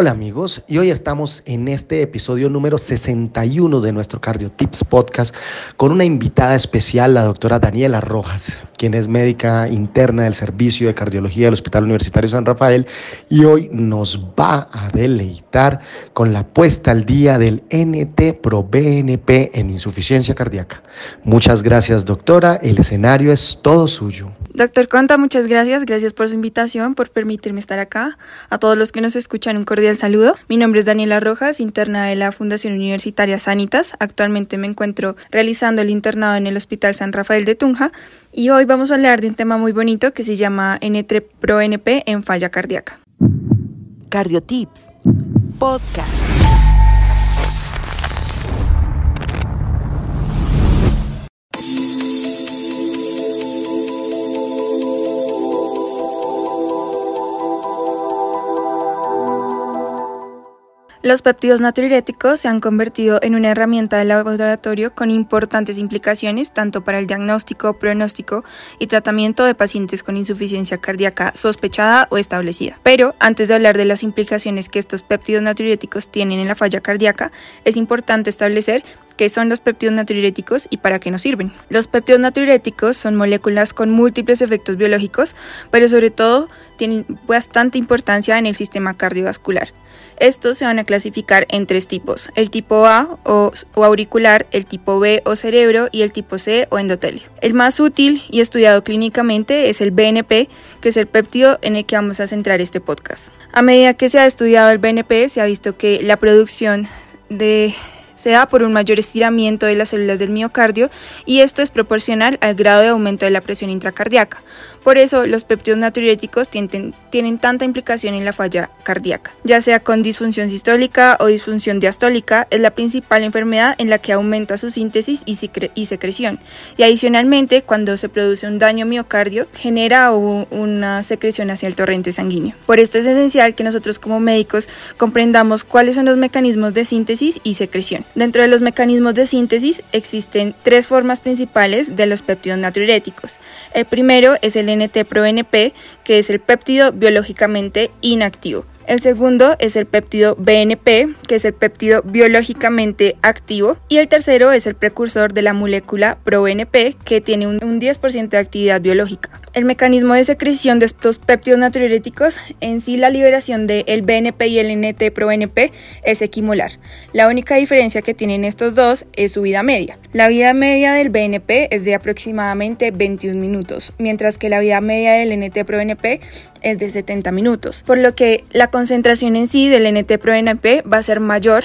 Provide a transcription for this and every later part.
Hola amigos, y hoy estamos en este episodio número 61 de nuestro Cardio Tips Podcast con una invitada especial, la doctora Daniela Rojas, quien es médica interna del Servicio de Cardiología del Hospital Universitario San Rafael y hoy nos va a deleitar con la puesta al día del NT Pro BNP en insuficiencia cardíaca. Muchas gracias doctora, el escenario es todo suyo. Doctor Conta, muchas gracias. Gracias por su invitación, por permitirme estar acá. A todos los que nos escuchan, un cordial saludo. Mi nombre es Daniela Rojas, interna de la Fundación Universitaria Sanitas. Actualmente me encuentro realizando el internado en el Hospital San Rafael de Tunja y hoy vamos a hablar de un tema muy bonito que se llama N3 Pro NP en falla cardíaca. Cardiotips, podcast. Los péptidos natriuréticos se han convertido en una herramienta de laboratorio con importantes implicaciones tanto para el diagnóstico, pronóstico y tratamiento de pacientes con insuficiencia cardíaca sospechada o establecida. Pero antes de hablar de las implicaciones que estos péptidos natriuréticos tienen en la falla cardíaca, es importante establecer qué son los péptidos natriuréticos y para qué nos sirven. Los péptidos natriuréticos son moléculas con múltiples efectos biológicos, pero sobre todo tienen bastante importancia en el sistema cardiovascular. Estos se van a clasificar en tres tipos, el tipo A o, auricular, el tipo B o cerebro y el tipo C o endotelio. El más útil y estudiado clínicamente es el BNP, que es el péptido en el que vamos a centrar este podcast. A medida que se ha estudiado el BNP, se ha visto que la producción de se da por un mayor estiramiento de las células del miocardio y esto es proporcional al grado de aumento de la presión intracardíaca. Por eso, los péptidos natriuréticos tienen, tienen tanta implicación en la falla cardíaca. Ya sea con disfunción sistólica o disfunción diastólica, es la principal enfermedad en la que aumenta su síntesis y, secreción. Y adicionalmente, cuando se produce un daño miocardio, genera una secreción hacia el torrente sanguíneo. Por esto es esencial que nosotros como médicos comprendamos cuáles son los mecanismos de síntesis y secreción. Dentro de los mecanismos de síntesis existen tres formas principales de los péptidos natriuréticos. El primero es el NT-proNP, que es el péptido biológicamente inactivo. El segundo es el péptido BNP, que es el péptido biológicamente activo. Y el tercero es el precursor de la molécula ProBNP, que tiene un, 10% de actividad biológica. El mecanismo de secreción de estos péptidos natriuréticos, en sí la liberación del BNP y el NT-proBNP es equimolar. La única diferencia que tienen estos dos es su vida media. La vida media del BNP es de aproximadamente 21 minutos, mientras que la vida media del NT-proBNP es de 70 minutos, por lo que la concentración en sí del NT-proBNP va a ser mayor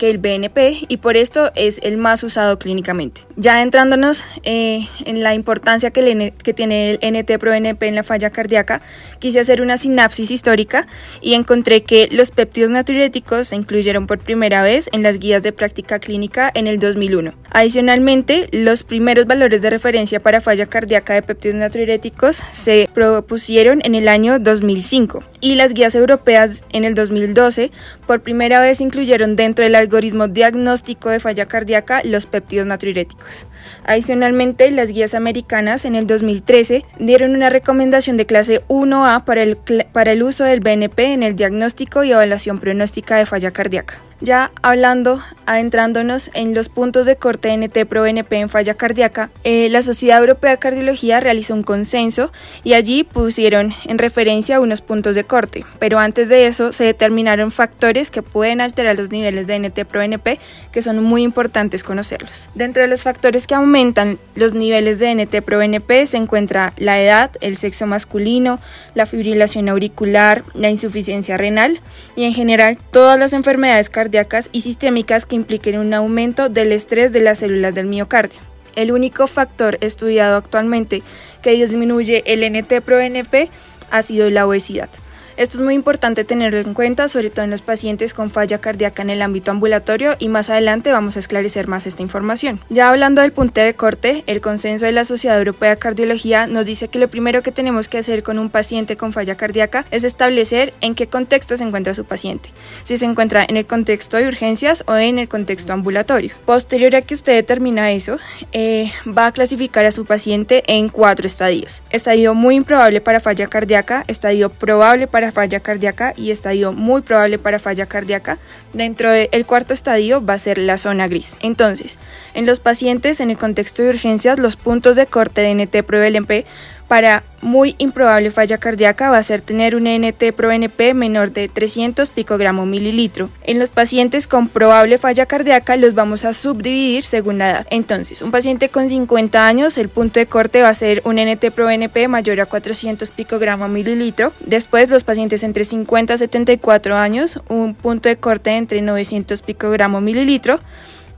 que el BNP y por esto es el más usado clínicamente. Ya entrándonos eh, en la importancia que, que tiene el NT-proBNP en la falla cardíaca, quise hacer una sinapsis histórica y encontré que los péptidos natriuréticos se incluyeron por primera vez en las guías de práctica clínica en el 2001. Adicionalmente, los primeros valores de referencia para falla cardíaca de péptidos natriuréticos se propusieron en el año 2005 y las guías europeas en el 2012 por primera vez incluyeron dentro del algoritmo diagnóstico de falla cardíaca los péptidos natriuréticos. Adicionalmente, las guías americanas en el 2013 dieron una recomendación de clase 1A para el, para el uso del BNP en el diagnóstico y evaluación pronóstica de falla cardíaca. Ya hablando, adentrándonos en los puntos de corte NT-proBNP en falla cardíaca, eh, la Sociedad Europea de Cardiología realizó un consenso y allí pusieron en referencia unos puntos de corte, pero antes de eso se determinaron factores que pueden alterar los niveles de NT-proBNP que son muy importantes conocerlos. Dentro de los factores que aumentan los niveles de NT-proBNP se encuentra la edad, el sexo masculino, la fibrilación auricular, la insuficiencia renal y en general todas las enfermedades cardíacas y sistémicas que impliquen un aumento del estrés de las células del miocardio. El único factor estudiado actualmente que disminuye el NT-proNP ha sido la obesidad. Esto es muy importante tenerlo en cuenta, sobre todo en los pacientes con falla cardíaca en el ámbito ambulatorio y más adelante vamos a esclarecer más esta información. Ya hablando del punto de corte, el consenso de la Sociedad Europea de Cardiología nos dice que lo primero que tenemos que hacer con un paciente con falla cardíaca es establecer en qué contexto se encuentra su paciente, si se encuentra en el contexto de urgencias o en el contexto ambulatorio. Posterior a que usted determina eso, eh, va a clasificar a su paciente en cuatro estadios. Estadio muy improbable para falla cardíaca, estadio probable para para falla cardíaca y estadio muy probable para falla cardíaca. Dentro del cuarto estadio va a ser la zona gris. Entonces, en los pacientes en el contexto de urgencias, los puntos de corte de NT-proBNP para muy improbable falla cardíaca va a ser tener un NT pro-NP menor de 300 picogramo mililitro. En los pacientes con probable falla cardíaca los vamos a subdividir según la edad. Entonces, un paciente con 50 años, el punto de corte va a ser un NT pro-NP mayor a 400 picogramo mililitro. Después, los pacientes entre 50 y 74 años, un punto de corte entre 900 picogramo mililitro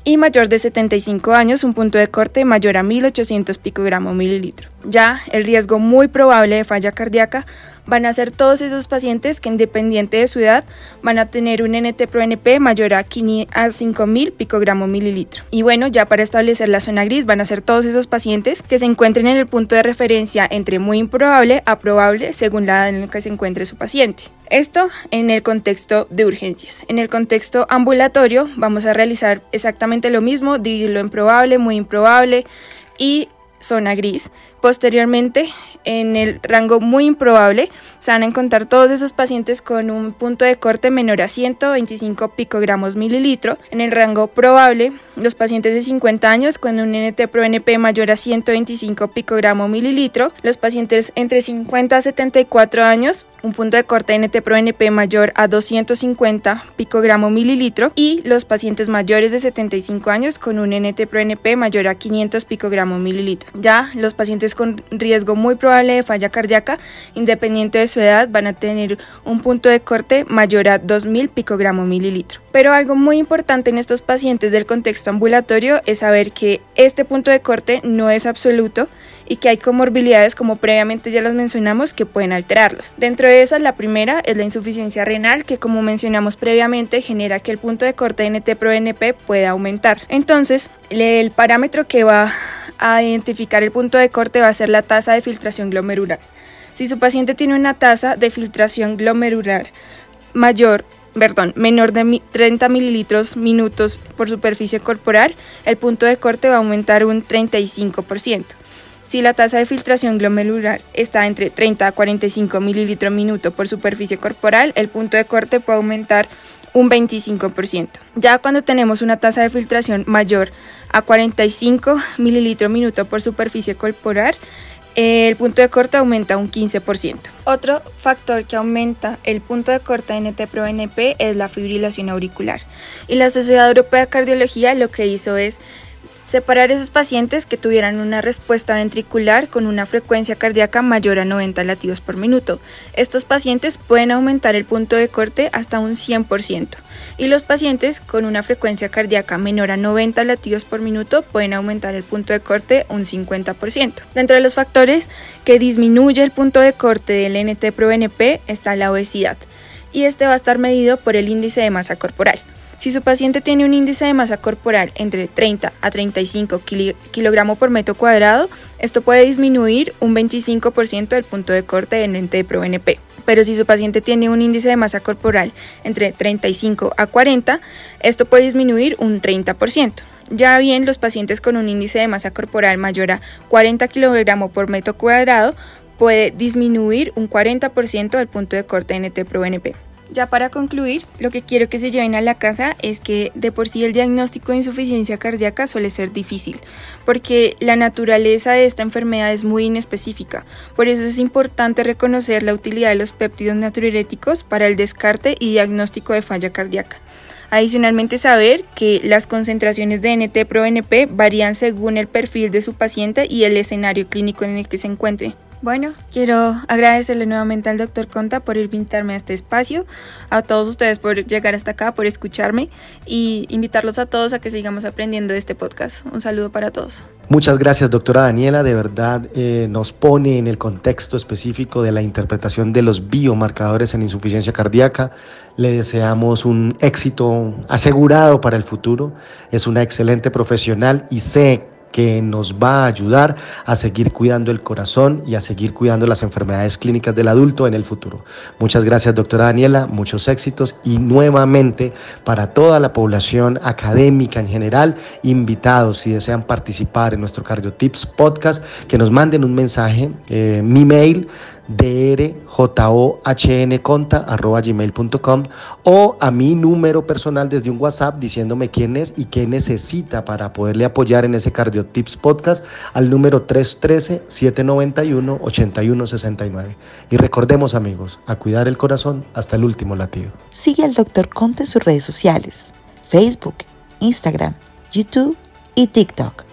y mayor de 75 años un punto de corte mayor a 1800 picogramo mililitro. Ya el riesgo muy probable de falla cardíaca van a ser todos esos pacientes que independiente de su edad van a tener un NT-proNP mayor a, 5000 picogramo mililitro. Y bueno, ya para establecer la zona gris van a ser todos esos pacientes que se encuentren en el punto de referencia entre muy improbable a probable según la edad en la que se encuentre su paciente. Esto en el contexto de urgencias. En el contexto ambulatorio vamos a realizar exactamente lo mismo, dividirlo en probable, muy improbable y zona gris. Posteriormente, en el rango muy improbable, se van a encontrar todos esos pacientes con un punto de corte menor a 125 picogramos mililitro. En el rango probable, los pacientes de 50 años con un NT-proNP mayor a 125 picogramos mililitro. Los pacientes entre 50 a 74 años, un punto de corte NT-proNP mayor a 250 picogramos mililitro. Y los pacientes mayores de 75 años con un NT-proNP mayor a 500 picogramos mililitro. Ya los pacientes con riesgo muy probable de falla cardíaca, independiente de su edad, van a tener un punto de corte mayor a 2000 picogramo mililitro. Pero algo muy importante en estos pacientes del contexto ambulatorio es saber que este punto de corte no es absoluto y que hay comorbilidades como previamente ya las mencionamos que pueden alterarlos. Dentro de esas la primera es la insuficiencia renal que como mencionamos previamente genera que el punto de corte NT-proNP pueda aumentar. Entonces el parámetro que va a identificar el punto de corte va a ser la tasa de filtración glomerular. Si su paciente tiene una tasa de filtración glomerular mayor, perdón, menor de 30 mililitros minutos por superficie corporal, el punto de corte va a aumentar un 35%. Si la tasa de filtración glomerular está entre 30 a 45 mililitros minuto por superficie corporal, el punto de corte puede aumentar un 25%. Ya cuando tenemos una tasa de filtración mayor a 45 mililitros minuto por superficie corporal, el punto de corte aumenta un 15%. Otro factor que aumenta el punto de corte NT-proNP es la fibrilación auricular. Y la Sociedad Europea de Cardiología lo que hizo es Separar esos pacientes que tuvieran una respuesta ventricular con una frecuencia cardíaca mayor a 90 latidos por minuto. Estos pacientes pueden aumentar el punto de corte hasta un 100% y los pacientes con una frecuencia cardíaca menor a 90 latidos por minuto pueden aumentar el punto de corte un 50%. Dentro de los factores que disminuye el punto de corte del NT-proBNP está la obesidad y este va a estar medido por el índice de masa corporal. Si su paciente tiene un índice de masa corporal entre 30 a 35 kilogramos por metro cuadrado, esto puede disminuir un 25% del punto de corte del ente de ProNP. Pero si su paciente tiene un índice de masa corporal entre 35 a 40, esto puede disminuir un 30%. Ya bien, los pacientes con un índice de masa corporal mayor a 40 kilogramos por metro cuadrado puede disminuir un 40% del punto de corte NT-proBNP. Ya para concluir, lo que quiero que se lleven a la casa es que de por sí el diagnóstico de insuficiencia cardíaca suele ser difícil, porque la naturaleza de esta enfermedad es muy inespecífica. Por eso es importante reconocer la utilidad de los péptidos natriuréticos para el descarte y diagnóstico de falla cardíaca. Adicionalmente saber que las concentraciones de NT-proBNP varían según el perfil de su paciente y el escenario clínico en el que se encuentre. Bueno, quiero agradecerle nuevamente al doctor Conta por invitarme a este espacio, a todos ustedes por llegar hasta acá, por escucharme y invitarlos a todos a que sigamos aprendiendo de este podcast. Un saludo para todos. Muchas gracias, doctora Daniela. De verdad eh, nos pone en el contexto específico de la interpretación de los biomarcadores en insuficiencia cardíaca. Le deseamos un éxito asegurado para el futuro. Es una excelente profesional y sé que nos va a ayudar a seguir cuidando el corazón y a seguir cuidando las enfermedades clínicas del adulto en el futuro. Muchas gracias, doctora Daniela, muchos éxitos y nuevamente para toda la población académica en general, invitados si desean participar en nuestro Cardiotips podcast, que nos manden un mensaje, eh, mi mail drjohnconta.gmail.com o a mi número personal desde un WhatsApp diciéndome quién es y qué necesita para poderle apoyar en ese Cardio Tips Podcast al número 313-791-8169. Y recordemos amigos, a cuidar el corazón hasta el último latido. Sigue al Dr. Conte en sus redes sociales, Facebook, Instagram, YouTube y TikTok